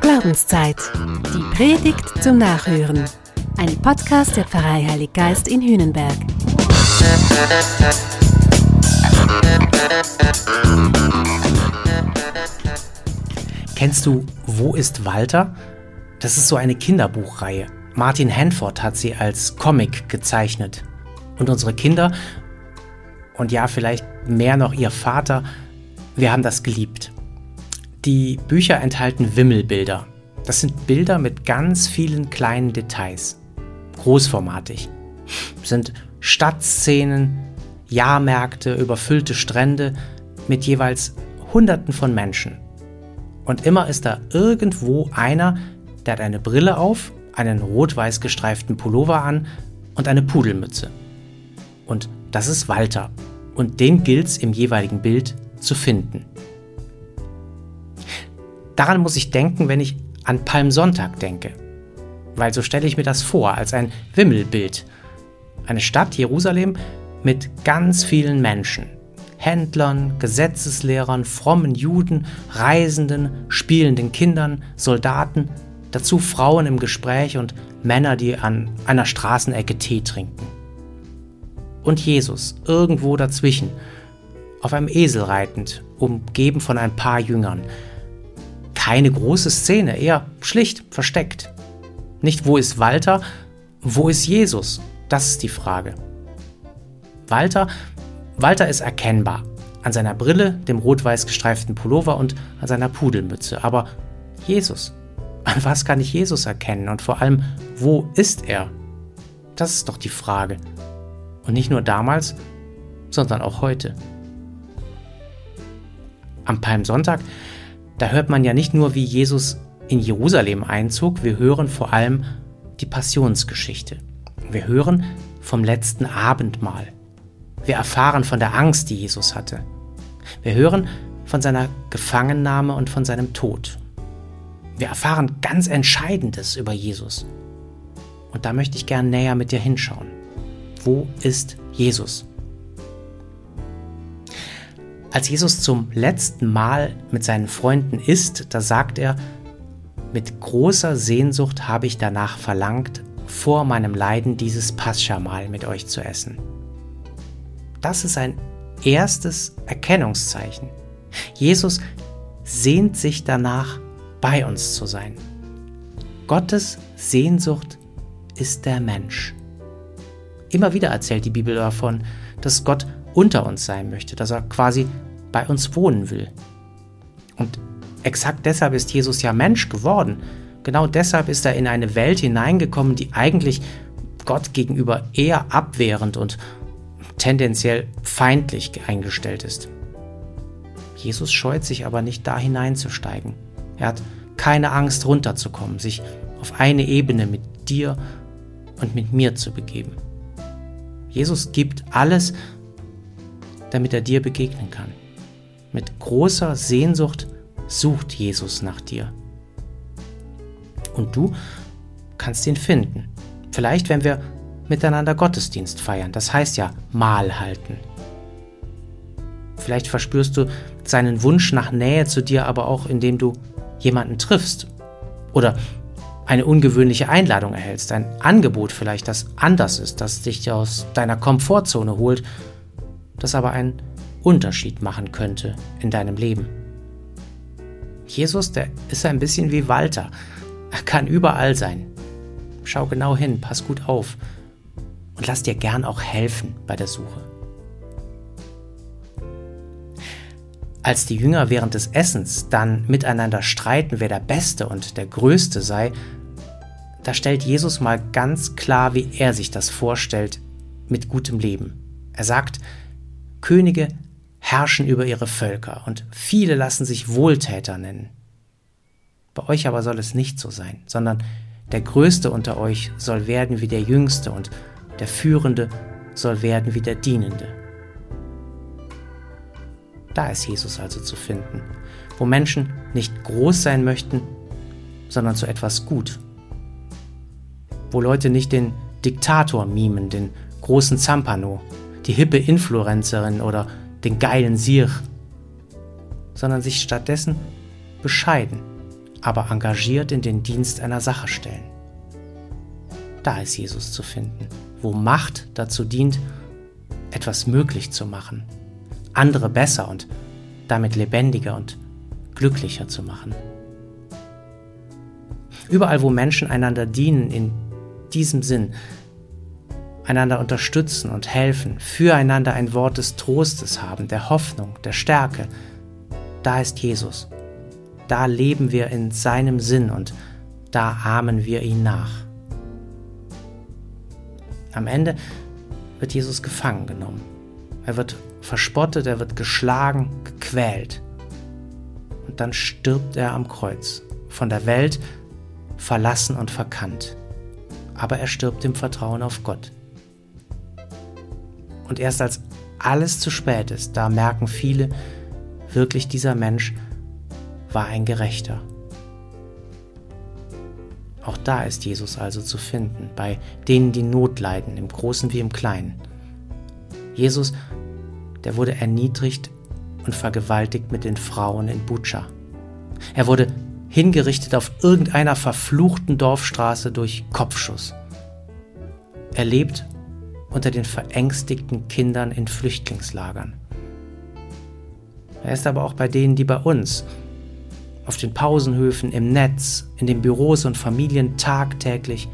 Glaubenszeit. Die Predigt zum Nachhören. Ein Podcast der Pfarrei Heilig Geist in Hühnenberg. Kennst du Wo ist Walter? Das ist so eine Kinderbuchreihe. Martin Hanford hat sie als Comic gezeichnet. Und unsere Kinder, und ja, vielleicht mehr noch ihr Vater, wir haben das geliebt. Die Bücher enthalten Wimmelbilder. Das sind Bilder mit ganz vielen kleinen Details. Großformatig. Sind Stadtszenen, Jahrmärkte, überfüllte Strände mit jeweils Hunderten von Menschen. Und immer ist da irgendwo einer, der hat eine Brille auf, einen rot-weiß gestreiften Pullover an und eine Pudelmütze. Und das ist Walter. Und den gilt's im jeweiligen Bild zu finden. Daran muss ich denken, wenn ich an Palmsonntag denke. Weil so stelle ich mir das vor, als ein Wimmelbild. Eine Stadt, Jerusalem, mit ganz vielen Menschen. Händlern, Gesetzeslehrern, frommen Juden, Reisenden, spielenden Kindern, Soldaten, dazu Frauen im Gespräch und Männer, die an einer Straßenecke Tee trinken. Und Jesus irgendwo dazwischen, auf einem Esel reitend, umgeben von ein paar Jüngern. Keine große Szene, eher schlicht versteckt. Nicht wo ist Walter, wo ist Jesus? Das ist die Frage. Walter, Walter ist erkennbar. An seiner Brille, dem rot-weiß gestreiften Pullover und an seiner Pudelmütze. Aber Jesus, an was kann ich Jesus erkennen? Und vor allem, wo ist er? Das ist doch die Frage. Und nicht nur damals, sondern auch heute am Palmsonntag, da hört man ja nicht nur, wie Jesus in Jerusalem einzog, wir hören vor allem die Passionsgeschichte. Wir hören vom letzten Abendmahl. Wir erfahren von der Angst, die Jesus hatte. Wir hören von seiner Gefangennahme und von seinem Tod. Wir erfahren ganz Entscheidendes über Jesus. Und da möchte ich gern näher mit dir hinschauen. Wo ist Jesus? Als Jesus zum letzten Mal mit seinen Freunden isst, da sagt er, mit großer Sehnsucht habe ich danach verlangt, vor meinem Leiden dieses Paschamal mit euch zu essen. Das ist ein erstes Erkennungszeichen. Jesus sehnt sich danach, bei uns zu sein. Gottes Sehnsucht ist der Mensch. Immer wieder erzählt die Bibel davon, dass Gott unter uns sein möchte, dass er quasi bei uns wohnen will. Und exakt deshalb ist Jesus ja Mensch geworden. Genau deshalb ist er in eine Welt hineingekommen, die eigentlich Gott gegenüber eher abwehrend und tendenziell feindlich eingestellt ist. Jesus scheut sich aber nicht da hineinzusteigen. Er hat keine Angst runterzukommen, sich auf eine Ebene mit dir und mit mir zu begeben. Jesus gibt alles, damit er dir begegnen kann. Mit großer Sehnsucht sucht Jesus nach dir. Und du kannst ihn finden. Vielleicht, wenn wir miteinander Gottesdienst feiern. Das heißt ja Mahl halten. Vielleicht verspürst du seinen Wunsch nach Nähe zu dir aber auch, indem du jemanden triffst oder eine ungewöhnliche Einladung erhältst, ein Angebot vielleicht, das anders ist, das dich aus deiner Komfortzone holt, das aber einen Unterschied machen könnte in deinem Leben. Jesus, der ist ein bisschen wie Walter. Er kann überall sein. Schau genau hin, pass gut auf und lass dir gern auch helfen bei der Suche. Als die Jünger während des Essens dann miteinander streiten, wer der Beste und der Größte sei, da stellt Jesus mal ganz klar, wie er sich das vorstellt mit gutem Leben. Er sagt, Könige herrschen über ihre Völker und viele lassen sich Wohltäter nennen. Bei euch aber soll es nicht so sein, sondern der Größte unter euch soll werden wie der Jüngste und der Führende soll werden wie der Dienende. Da ist Jesus also zu finden, wo Menschen nicht groß sein möchten, sondern zu etwas gut. Wo Leute nicht den Diktator mimen, den großen Zampano, die hippe Influencerin oder den geilen Sier, sondern sich stattdessen bescheiden, aber engagiert in den Dienst einer Sache stellen. Da ist Jesus zu finden, wo Macht dazu dient, etwas möglich zu machen, andere besser und damit lebendiger und glücklicher zu machen. Überall, wo Menschen einander dienen in diesem Sinn, einander unterstützen und helfen, füreinander ein Wort des Trostes haben, der Hoffnung, der Stärke, da ist Jesus. Da leben wir in seinem Sinn und da ahmen wir ihn nach. Am Ende wird Jesus gefangen genommen. Er wird verspottet, er wird geschlagen, gequält. Und dann stirbt er am Kreuz, von der Welt verlassen und verkannt. Aber er stirbt im Vertrauen auf Gott. Und erst als alles zu spät ist, da merken viele, wirklich dieser Mensch war ein Gerechter. Auch da ist Jesus also zu finden, bei denen, die Not leiden, im Großen wie im Kleinen. Jesus, der wurde erniedrigt und vergewaltigt mit den Frauen in Butscha. Er wurde hingerichtet auf irgendeiner verfluchten Dorfstraße durch Kopfschuss. Er lebt unter den verängstigten Kindern in Flüchtlingslagern. Er ist aber auch bei denen, die bei uns, auf den Pausenhöfen, im Netz, in den Büros und Familien tagtäglich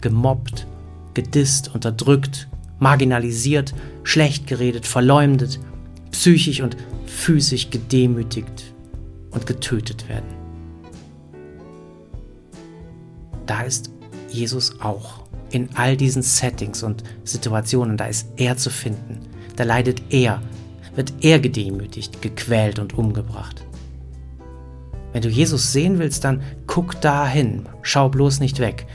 gemobbt, gedisst, unterdrückt, marginalisiert, schlecht geredet, verleumdet, psychisch und physisch gedemütigt und getötet werden. Da ist Jesus auch. In all diesen Settings und Situationen, da ist er zu finden. Da leidet er, wird er gedemütigt, gequält und umgebracht. Wenn du Jesus sehen willst, dann guck dahin, schau bloß nicht weg,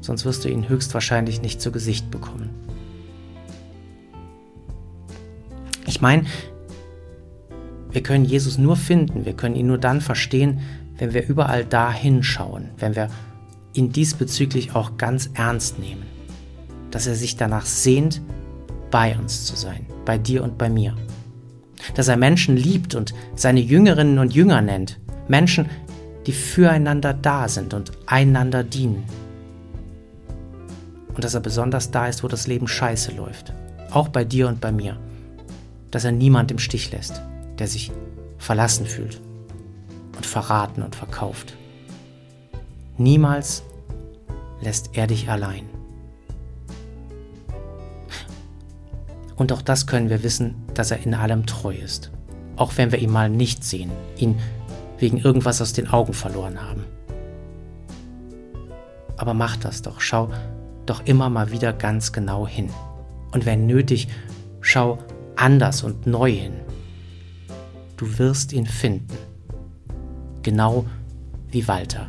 sonst wirst du ihn höchstwahrscheinlich nicht zu Gesicht bekommen. Ich meine, wir können Jesus nur finden, wir können ihn nur dann verstehen, wenn wir überall da hinschauen, wenn wir ihn diesbezüglich auch ganz ernst nehmen, dass er sich danach sehnt, bei uns zu sein, bei dir und bei mir. Dass er Menschen liebt und seine Jüngerinnen und Jünger nennt, Menschen, die füreinander da sind und einander dienen. Und dass er besonders da ist, wo das Leben scheiße läuft, auch bei dir und bei mir. Dass er niemand im Stich lässt, der sich verlassen fühlt und verraten und verkauft. Niemals lässt er dich allein. Und auch das können wir wissen, dass er in allem treu ist. Auch wenn wir ihn mal nicht sehen, ihn wegen irgendwas aus den Augen verloren haben. Aber mach das doch, schau doch immer mal wieder ganz genau hin. Und wenn nötig, schau anders und neu hin. Du wirst ihn finden. Genau wie Walter.